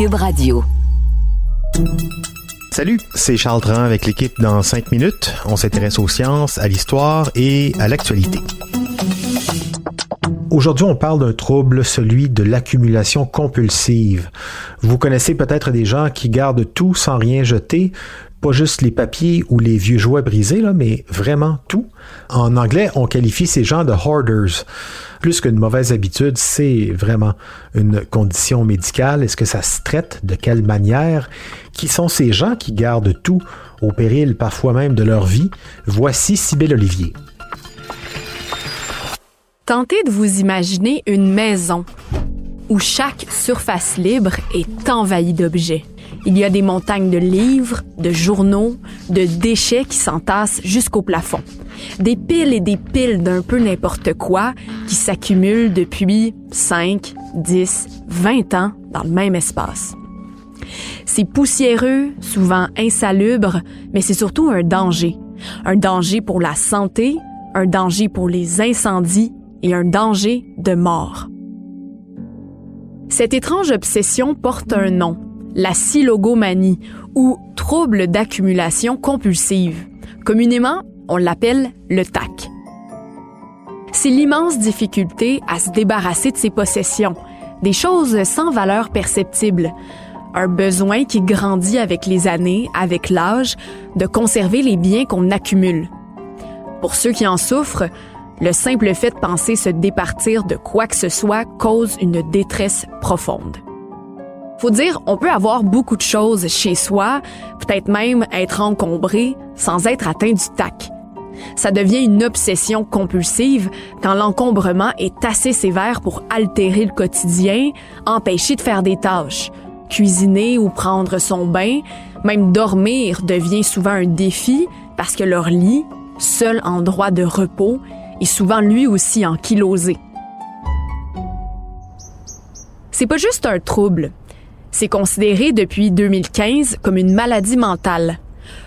Cube Radio. Salut, c'est Charles Dran avec l'équipe dans 5 minutes. On s'intéresse aux sciences, à l'histoire et à l'actualité. Aujourd'hui, on parle d'un trouble, celui de l'accumulation compulsive. Vous connaissez peut-être des gens qui gardent tout sans rien jeter, pas juste les papiers ou les vieux jouets brisés, là, mais vraiment tout. En anglais, on qualifie ces gens de hoarders. Plus qu'une mauvaise habitude, c'est vraiment une condition médicale. Est-ce que ça se traite? De quelle manière? Qui sont ces gens qui gardent tout au péril parfois même de leur vie? Voici Sybille Olivier. Tentez de vous imaginer une maison où chaque surface libre est envahie d'objets. Il y a des montagnes de livres, de journaux, de déchets qui s'entassent jusqu'au plafond. Des piles et des piles d'un peu n'importe quoi qui s'accumulent depuis 5, 10, 20 ans dans le même espace. C'est poussiéreux, souvent insalubre, mais c'est surtout un danger. Un danger pour la santé, un danger pour les incendies et un danger de mort. Cette étrange obsession porte un nom, la silogomanie ou trouble d'accumulation compulsive. Communément, on l'appelle le TAC. C'est l'immense difficulté à se débarrasser de ses possessions, des choses sans valeur perceptible, un besoin qui grandit avec les années, avec l'âge, de conserver les biens qu'on accumule. Pour ceux qui en souffrent, le simple fait de penser se départir de quoi que ce soit cause une détresse profonde. Faut dire, on peut avoir beaucoup de choses chez soi, peut-être même être encombré sans être atteint du tac. Ça devient une obsession compulsive quand l'encombrement est assez sévère pour altérer le quotidien, empêcher de faire des tâches. Cuisiner ou prendre son bain, même dormir devient souvent un défi parce que leur lit, seul endroit de repos, est souvent lui aussi ankylosé. C'est pas juste un trouble, c'est considéré depuis 2015 comme une maladie mentale.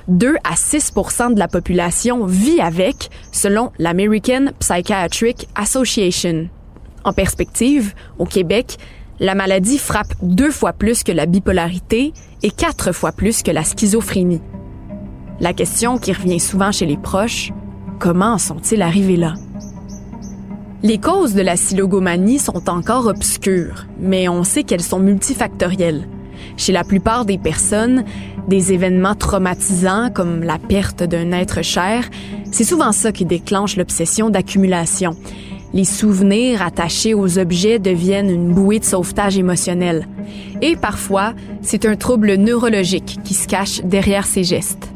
2 à 6% de la population vit avec, selon l'American Psychiatric Association. En perspective, au Québec, la maladie frappe deux fois plus que la bipolarité et quatre fois plus que la schizophrénie. La question qui revient souvent chez les proches, comment sont-ils arrivés là? Les causes de la silogomanie sont encore obscures, mais on sait qu'elles sont multifactorielles. Chez la plupart des personnes, des événements traumatisants comme la perte d'un être cher, c'est souvent ça qui déclenche l'obsession d'accumulation. Les souvenirs attachés aux objets deviennent une bouée de sauvetage émotionnel. Et parfois, c'est un trouble neurologique qui se cache derrière ces gestes.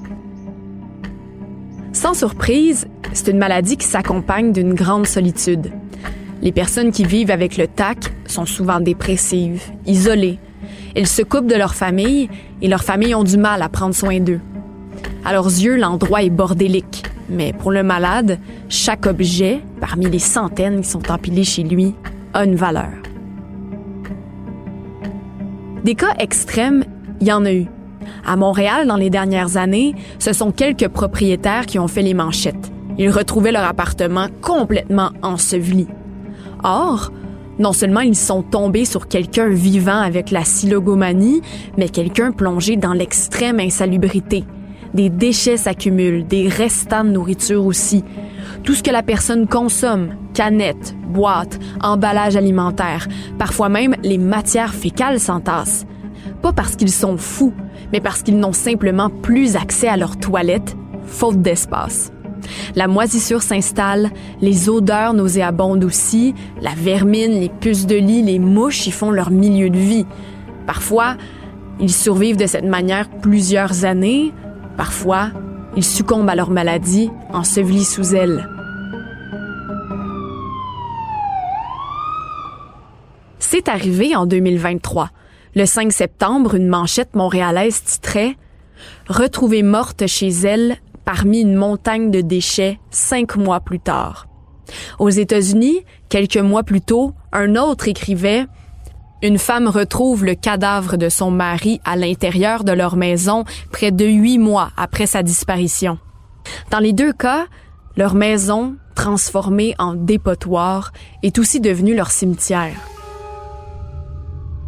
Sans surprise, c'est une maladie qui s'accompagne d'une grande solitude. Les personnes qui vivent avec le TAC sont souvent dépressives, isolées. Elles se coupent de leur famille et leurs familles ont du mal à prendre soin d'eux. À leurs yeux, l'endroit est bordélique. Mais pour le malade, chaque objet, parmi les centaines qui sont empilés chez lui, a une valeur. Des cas extrêmes, il y en a eu. À Montréal, dans les dernières années, ce sont quelques propriétaires qui ont fait les manchettes. Ils retrouvaient leur appartement complètement enseveli. Or, non seulement ils sont tombés sur quelqu'un vivant avec la silogomanie, mais quelqu'un plongé dans l'extrême insalubrité. Des déchets s'accumulent, des restants de nourriture aussi. Tout ce que la personne consomme, canettes, boîtes, emballages alimentaires, parfois même les matières fécales s'entassent. Pas parce qu'ils sont fous, mais parce qu'ils n'ont simplement plus accès à leur toilette, faute d'espace. La moisissure s'installe, les odeurs nauséabondes aussi, la vermine, les puces de lit, les mouches y font leur milieu de vie. Parfois, ils survivent de cette manière plusieurs années, parfois, ils succombent à leur maladie, ensevelis sous elle. C'est arrivé en 2023. Le 5 septembre, une manchette montréalaise titrait Retrouvée morte chez elle parmi une montagne de déchets cinq mois plus tard. Aux États-Unis, quelques mois plus tôt, un autre écrivait Une femme retrouve le cadavre de son mari à l'intérieur de leur maison près de huit mois après sa disparition. Dans les deux cas, leur maison, transformée en dépotoir, est aussi devenue leur cimetière.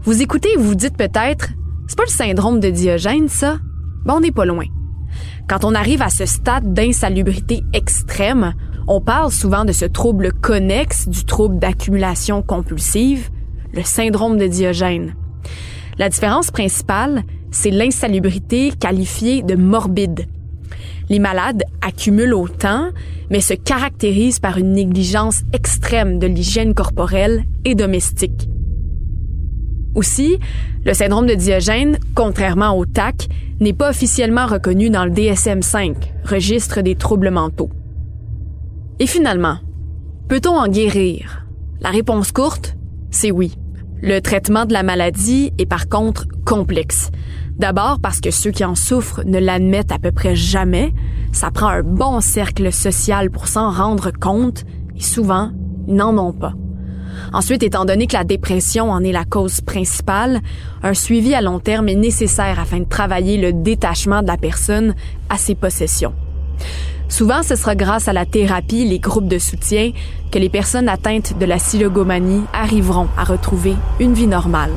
Vous écoutez vous vous dites peut-être, c'est pas le syndrome de Diogène, ça? Ben, on n'est pas loin. Quand on arrive à ce stade d'insalubrité extrême, on parle souvent de ce trouble connexe du trouble d'accumulation compulsive, le syndrome de Diogène. La différence principale, c'est l'insalubrité qualifiée de morbide. Les malades accumulent autant, mais se caractérisent par une négligence extrême de l'hygiène corporelle et domestique. Aussi, le syndrome de Diogène, contrairement au TAC, n'est pas officiellement reconnu dans le DSM-5, registre des troubles mentaux. Et finalement, peut-on en guérir? La réponse courte, c'est oui. Le traitement de la maladie est par contre complexe. D'abord parce que ceux qui en souffrent ne l'admettent à peu près jamais. Ça prend un bon cercle social pour s'en rendre compte et souvent, ils n'en ont pas. Ensuite, étant donné que la dépression en est la cause principale, un suivi à long terme est nécessaire afin de travailler le détachement de la personne à ses possessions. Souvent, ce sera grâce à la thérapie, les groupes de soutien, que les personnes atteintes de la silogomanie arriveront à retrouver une vie normale.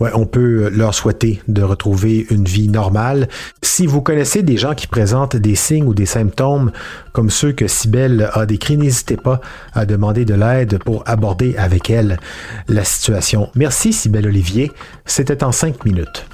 ouais, on peut leur souhaiter de retrouver une vie normale. Si vous connaissez des gens qui présentent des signes ou des symptômes comme ceux que Sibelle a décrits, n'hésitez pas à demander de l'aide pour aborder avec elle la situation. Merci Sibelle Olivier. C'était en cinq minutes.